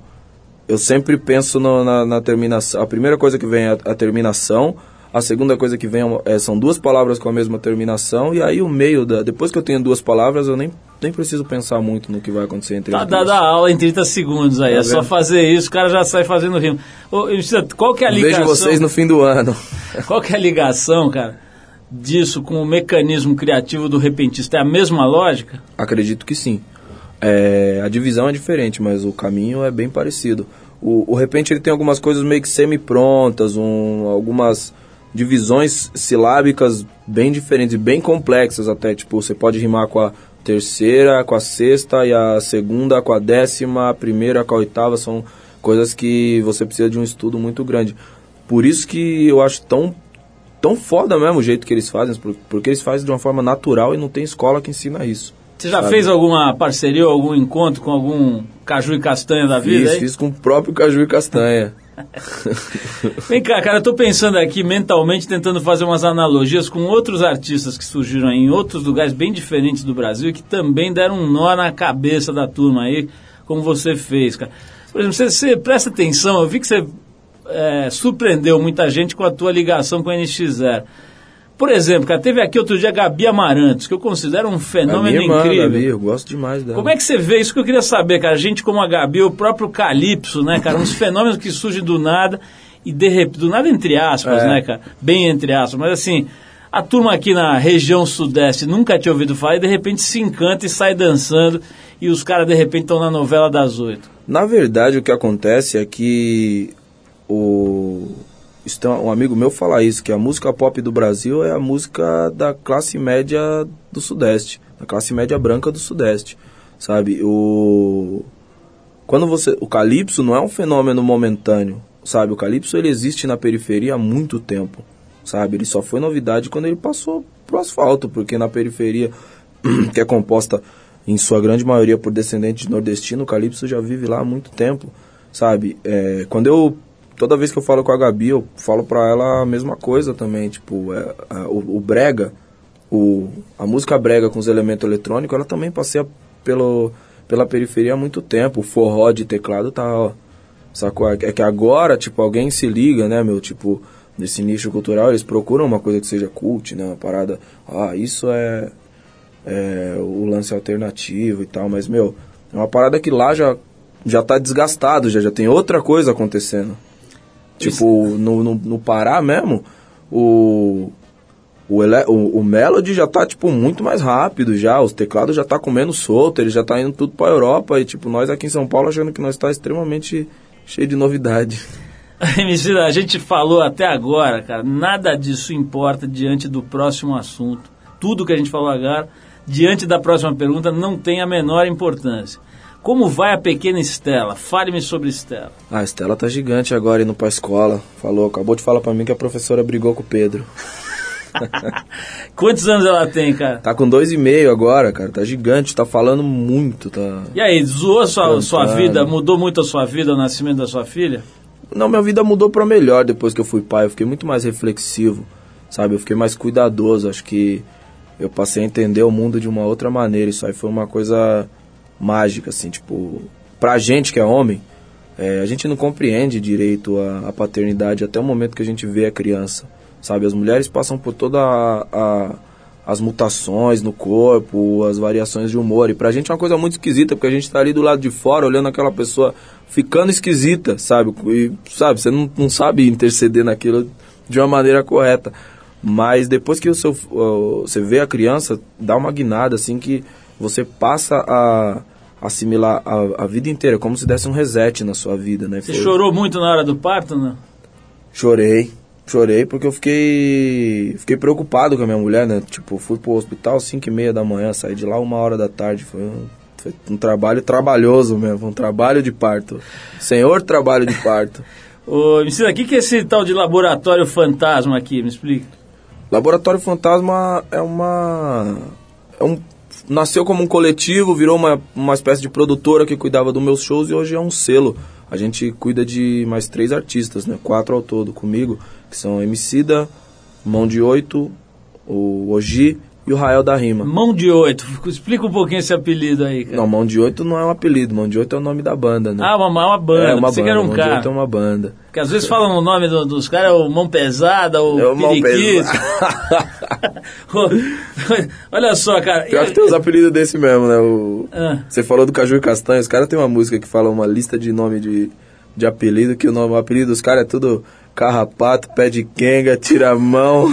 Eu sempre penso no- na, na terminação. A primeira coisa que vem é a, a terminação. A segunda coisa que vem é é, são duas palavras com a mesma terminação. E aí o meio da. Depois que eu tenho duas palavras, eu nem, nem preciso pensar muito no que vai acontecer entre Tá dada a aula em 30 segundos aí. Tá é só vendo? fazer isso, o cara já sai fazendo rima. Ô, qual que é a ligação? Vejo vocês no fim do ano. [LAUGHS] Qual que é a ligação, cara, disso com o mecanismo criativo do repentista? É a mesma lógica? Acredito que sim. É, a divisão é diferente, mas o caminho é bem parecido. O, o repente ele tem algumas coisas meio que semi-prontas, um, algumas divisões silábicas bem diferentes, e bem complexas até. Tipo, você pode rimar com a terceira, com a sexta, e a segunda com a décima, a primeira com a oitava. São coisas que você precisa de um estudo muito grande. Por isso que eu acho tão tão foda mesmo o jeito que eles fazem, por- porque eles fazem de uma forma natural e não tem escola que ensina isso. Você já Sabe? fez alguma parceria ou algum encontro com algum caju e castanha da vida Fiz, aí? fiz com o próprio Caju e Castanha. [LAUGHS] Vem cá, cara, eu tô pensando aqui mentalmente, tentando fazer umas analogias com outros artistas que surgiram aí em outros lugares bem diferentes do Brasil e que também deram um nó na cabeça da turma aí, como você fez, cara. Por exemplo, você, você presta atenção, eu vi que você é, surpreendeu muita gente com a tua ligação com a NX0. Por exemplo, cara, teve aqui outro dia a Gabi Amarantos, que eu considero um A fenômeno minha irmã, incrível. Gabi, eu gosto demais dela. Como é que você vê isso que eu queria saber, cara? Gente como a Gabi, o próprio Calypso, né, cara? Uns fenômenos que surgem do nada e de repente, do nada entre aspas, É. né, cara? Bem entre aspas, mas assim, a turma aqui na região sudeste nunca tinha ouvido falar e de repente se encanta e sai dançando e os caras de repente estão na novela das oito. Na verdade, o que acontece é que o tem um amigo meu fala isso, que a música pop do Brasil é a música da classe média do Sudeste, da classe média branca do Sudeste, sabe? O quando você o calypso não é um fenômeno momentâneo, sabe? O calypso ele existe na periferia há muito tempo, sabe? Ele só foi novidade quando ele passou pro asfalto, porque na periferia [CLEARS THROAT] que é composta em sua grande maioria por descendentes de nordestino, o calypso já vive lá há muito tempo, sabe? É, quando eu toda vez que eu falo com a Gabi, eu falo pra ela a mesma coisa também, tipo, é, a- o, o brega, o, a música brega com os elementos eletrônicos, ela também passeia pelo, pela periferia há muito tempo. O forró de teclado tá, ó, sacou? É que agora, tipo, alguém se liga, né, meu, tipo, nesse nicho cultural, eles procuram uma coisa que seja cult, né, uma parada, ah, isso é, é o lance alternativo e tal, mas, meu, é uma parada que lá já, já tá desgastado, já, já tem outra coisa acontecendo. Tipo, no, no, no Pará mesmo, o, o, ele, o, o Melody já tá, tipo, muito mais rápido já, os teclados já tá comendo solto, ele já tá indo tudo pra Europa, e, tipo, nós aqui em São Paulo achando que nós tá extremamente cheio de novidade. [LAUGHS] A gente falou até agora, cara, nada disso importa diante do próximo assunto. Tudo que a gente falou agora, diante da próxima pergunta, não tem a menor importância. Como vai a pequena Estela? Fale-me sobre Estela. Ah, a Estela tá gigante agora indo pra escola, falou, acabou de falar pra mim que a professora brigou com o Pedro. [LAUGHS] Quantos anos ela tem, cara? Tá com dois e meio agora, cara, tá gigante, tá falando muito, tá... E aí, zoou sua, Cantando. sua vida? Mudou muito a sua vida, o nascimento da sua filha? Não, minha vida mudou pra melhor depois que eu fui pai. Eu fiquei muito mais reflexivo, sabe? Eu fiquei mais cuidadoso. Acho que eu passei a entender o mundo de uma outra maneira. Isso aí foi uma coisa mágica, assim, tipo... Pra gente que é homem, é, a gente não compreende direito a, a paternidade até o momento que a gente vê a criança, sabe? As mulheres passam por toda a... a as mutações no corpo, as variações de humor. E pra gente é uma coisa muito esquisita, porque a gente tá ali do lado de fora olhando aquela pessoa ficando esquisita, sabe? E, sabe, você não, não sabe interceder naquilo de uma maneira correta. Mas depois que o seu, você vê a criança, dá uma guinada, assim, que você passa a assimilar a, a vida inteira, como se desse um reset na sua vida, né? Você Foi- chorou muito na hora do parto, não? Chorei. Chorei porque eu fiquei fiquei preocupado com a minha mulher, né? Tipo, fui pro hospital às 5 e meia da manhã, saí de lá uma hora da tarde. Foi um, foi um trabalho trabalhoso mesmo, um trabalho de parto. Senhor trabalho de parto. [LAUGHS] Ô, me ensina, o que que é esse tal de laboratório fantasma aqui? Me explica. Laboratório Fantasma é uma... É um, nasceu como um coletivo, virou uma, uma espécie de produtora que cuidava dos meus shows e hoje é um selo. A gente cuida de mais três artistas, né? Quatro ao todo comigo, que são Emicida, Mão de Oito, o Oji e o Rael da Rima. Mão de oito. Explica um pouquinho esse apelido aí, cara. Não, Mão de Oito não é um apelido, Mão de Oito é o nome da banda, né? Ah, uma, uma banda. é uma banda, que era um Mão de cara. Oito é uma banda. Porque às vezes falam o nome do- dos caras, o Mão Pesada, o É Periquito. Pesada. [LAUGHS] Olha só, cara. Pior que tem uns apelidos desse mesmo, né? O... Ah. Você falou do Caju e Castanho, os caras tem uma música que fala uma lista de nome de, de apelido, que o, nome, o apelido dos caras é tudo carrapato, pé de quenga, tira-mão.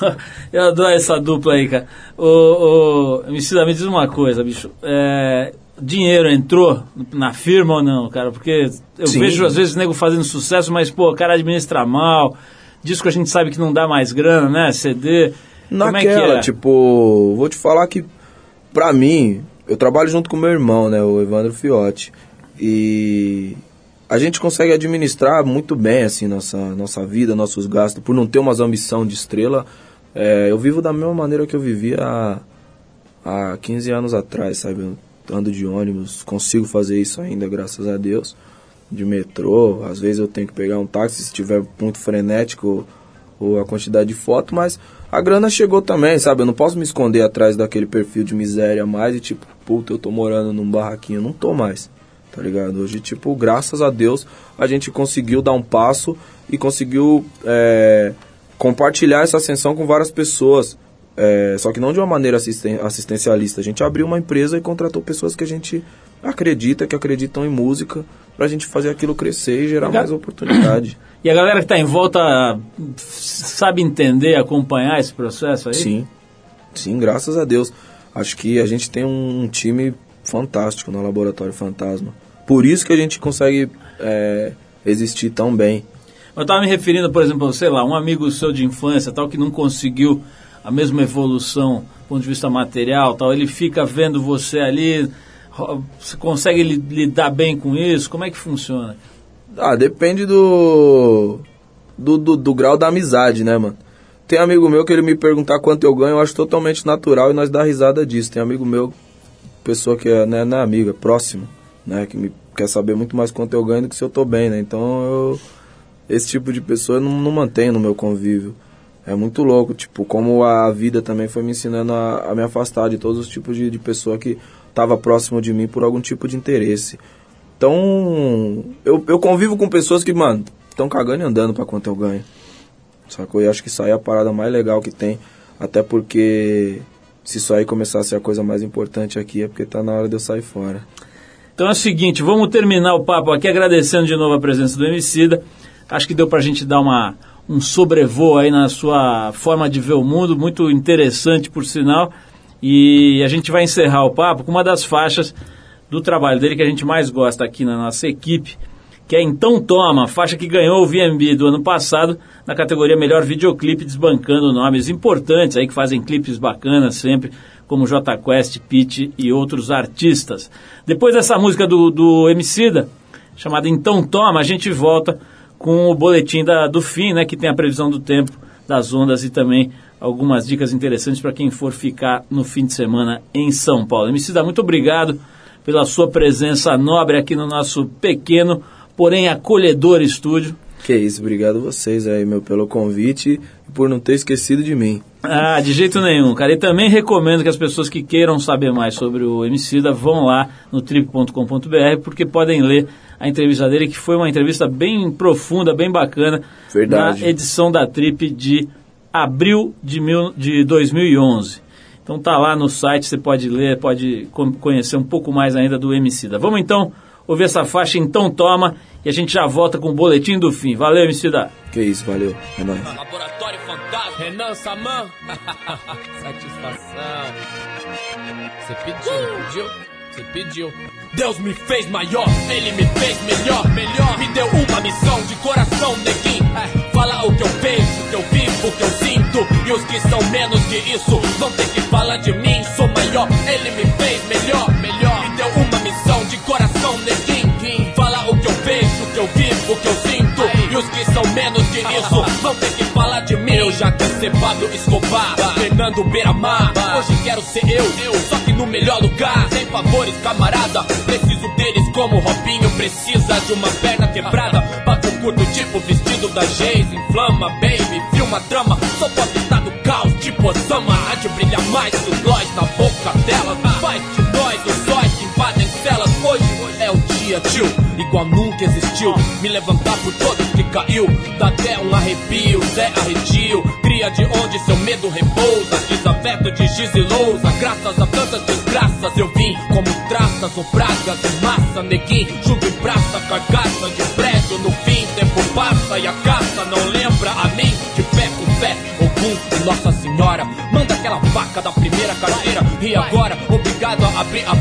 [LAUGHS] Eu adoro essa dupla aí, cara. Ô, ô, me diz uma coisa, bicho. É, dinheiro entrou na firma ou não, cara? Porque eu Sim. vejo às vezes nego fazendo sucesso, mas, pô, o cara administra mal. Disco a gente sabe que não dá mais grana, né? CD. Como é que Naquela, é? tipo, vou te falar que, pra mim, eu trabalho junto com meu irmão, né, o Evandro Fiotti, e a gente consegue administrar muito bem, assim, nossa, nossa vida, nossos gastos, por não ter umas ambição de estrela, é, eu vivo da mesma maneira que eu vivia há, há 15 anos atrás, sabe, eu ando de ônibus, consigo fazer isso ainda, graças a Deus, de metrô, às vezes eu tenho que pegar um táxi se estiver muito frenético ou a quantidade de foto, mas a grana chegou também, sabe? Eu não posso me esconder atrás daquele perfil de miséria mais e tipo, puta, eu tô morando num barraquinho, não tô mais. Tá ligado? Hoje, tipo, graças a Deus, a gente conseguiu dar um passo e conseguiu é, compartilhar essa ascensão com várias pessoas. É, só que não de uma maneira assisten assistencialista. A gente abriu uma empresa e contratou pessoas que a gente acredita, que acreditam em música, pra gente fazer aquilo crescer e gerar mais oportunidade. [CLEARS THROAT] E a galera que tá em volta sabe entender, acompanhar esse processo aí? Sim, sim, graças a Deus. Acho que a gente tem um time fantástico no Laboratório Fantasma. Por isso que a gente consegue é, existir tão bem. Eu estava me referindo, por exemplo, sei lá, um amigo seu de infância, tal, que não conseguiu a mesma evolução do ponto de vista material, tal, ele fica vendo você ali, você consegue li- lidar bem com isso? Como é que funciona? Ah, depende do, do, do, do grau da amizade, né, mano? Tem amigo meu que ele me perguntar quanto eu ganho, eu acho totalmente natural e nós dá risada disso. Tem amigo meu, pessoa que é, né, não é amiga, próximo, né, que me quer saber muito mais quanto eu ganho do que se eu tô bem, né? Então eu, esse tipo de pessoa eu não, não mantenho no meu convívio. É muito louco, tipo, como a vida também foi me ensinando a, a me afastar de todos os tipos de, de pessoa que tava próximo de mim por algum tipo de interesse. Então, eu, eu convivo com pessoas que, mano, estão cagando e andando pra quanto eu ganho. Sacou? E acho que isso aí é a parada mais legal que tem. Até porque se isso aí começar a ser a coisa mais importante aqui, é porque tá na hora de eu sair fora. Então é o seguinte, vamos terminar o papo aqui agradecendo de novo a presença do Emicida. Acho que deu pra gente dar uma, um sobrevoo aí na sua forma de ver o mundo, muito interessante por sinal. E a gente vai encerrar o papo com uma das faixas do trabalho dele que a gente mais gosta aqui na nossa equipe, que é Então Toma, faixa que ganhou o VMB do ano passado na categoria Melhor Videoclipe, desbancando nomes importantes aí que fazem clipes bacanas sempre, como J Quest, Pitty e outros artistas. Depois dessa música do, do Emicida, chamada Então Toma, a gente volta com o boletim da, do fim, né, que tem a previsão do tempo, das ondas e também algumas dicas interessantes para quem for ficar no fim de semana em São Paulo. Emicida, muito obrigado pela sua presença nobre aqui no nosso pequeno, porém acolhedor estúdio. Que isso, obrigado vocês aí, meu, pelo convite e por não ter esquecido de mim. Ah, de jeito nenhum, cara. E também recomendo que as pessoas que queiram saber mais sobre o Emicida vão lá no trip.com.br porque podem ler a entrevista dele, que foi uma entrevista bem profunda, bem bacana, Verdade. na edição da Trip de abril de, mil, de 2011. Então tá lá no site, você pode ler, pode co- conhecer um pouco mais ainda do Emicida. Vamos então ouvir essa faixa, então toma, e a gente já volta com o boletim do fim. Valeu, Emicida! Que isso, valeu. É nóis. Laboratório Fantasma, Renan Saman. [LAUGHS] Satisfação. Você pediu, pediu? Você pediu. Deus me fez maior, ele me fez melhor, melhor. Me deu uma missão de coração, neguinho. É, fala o que eu penso, o que eu vivo, o que eu sinto. E os que são menos que isso vão ter que falar de mim. Sou maior, ele me fez melhor, melhor. O que eu o sinto. E os que são menos que isso vão ter que falar de mim. Eu já cansei Pablo Escobar, Fernando Beiramar. Hoje quero ser eu, eu, só que no melhor lugar. Sem favores, camarada. Preciso deles como Robinho precisa de uma perna quebrada. Pato curto, tipo vestido da Geis. Inflama, baby, filma drama. Sou pop tá no caos, tipo Osama. Há de brilhar mais que os nós na boca delas. Faz de nós os sóis dia, tio, igual nunca existiu. Me levantar por todos que caiu. Dá até um arrepio, Zé Arredio. Cria de onde seu medo repousa. Desaberto de giz e lousa. Graças a tantas desgraças eu vim como traças ou pragas em massa. Neguinho, junto em praça, carcaça de prédio. No fim, tempo passa e a caça não lembra a mim. De pé com fé, Ogum e Nossa Senhora. Manda aquela vaca da primeira carteira. E agora, obrigado a abrir a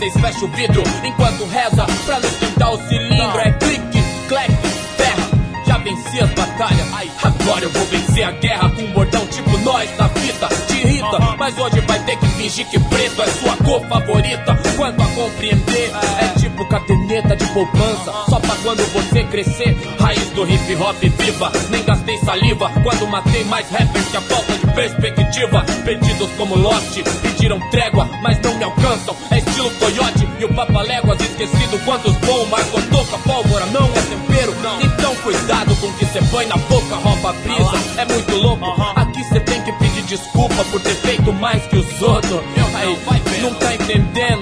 perna. Pra quem cês fecha o vidro enquanto reza. Pra não esquentar o cilindro. É clique, cleque, ferra. Já venci as batalhas. Agora eu vou vencer a guerra com um bordão tipo nós da fita. Te irrita, mas hoje vai ter que fingir que preto é sua cor favorita. Quanto a compreender, é tipo caderneta de poupança. Só pra quando você crescer, raiz do hip hop viva. Nem gastei saliva quando matei mais rappers que a falta de perspectiva. Perdidos como Lost, pediram trégua, mas não me alcançam. É estilo coiote e o papaléguas esquecido. Quantos bom, Marco toca, pólvora não é tempero. Então cuidado com o que cê põe na boca, rouba a brisa. É muito louco, aqui cê tem que pedir desculpa por ter feito mais que os outros. Aí, não tá entendendo,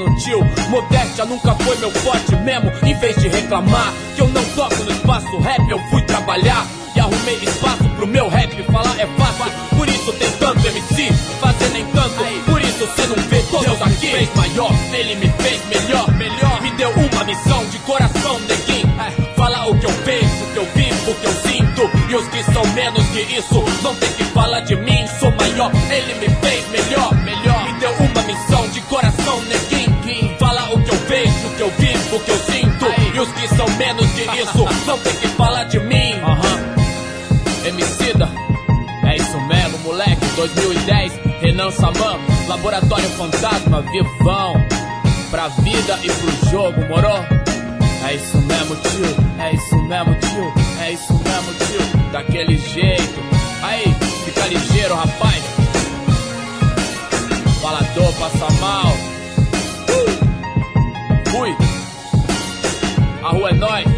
Modéstia nunca foi meu forte mesmo. Em vez de reclamar que eu não toco no espaço rap, eu fui trabalhar e arrumei espaço pro meu rap. Falar é fácil, por isso tem tanto MC, fazer nem tanto. Por isso cê não vê todos aqui. Me fez maior, ele me fez melhor, melhor. Me deu uma missão de coração, neguinho. É, falar o que eu penso, o que eu vivo, o que eu sinto. E os que são menos que isso, não tem isso, não tem que falar de mim. Emicida, é isso mesmo, moleque. 2010, Renan Saman, Laboratório Fantasma, vivão. Pra vida e pro jogo, moro? É isso mesmo, tio. É isso mesmo, tio. É isso mesmo, tio. Daquele jeito. Aí, fica ligeiro, rapaz. Falador passa mal. Uh! Fui. A rua é nós.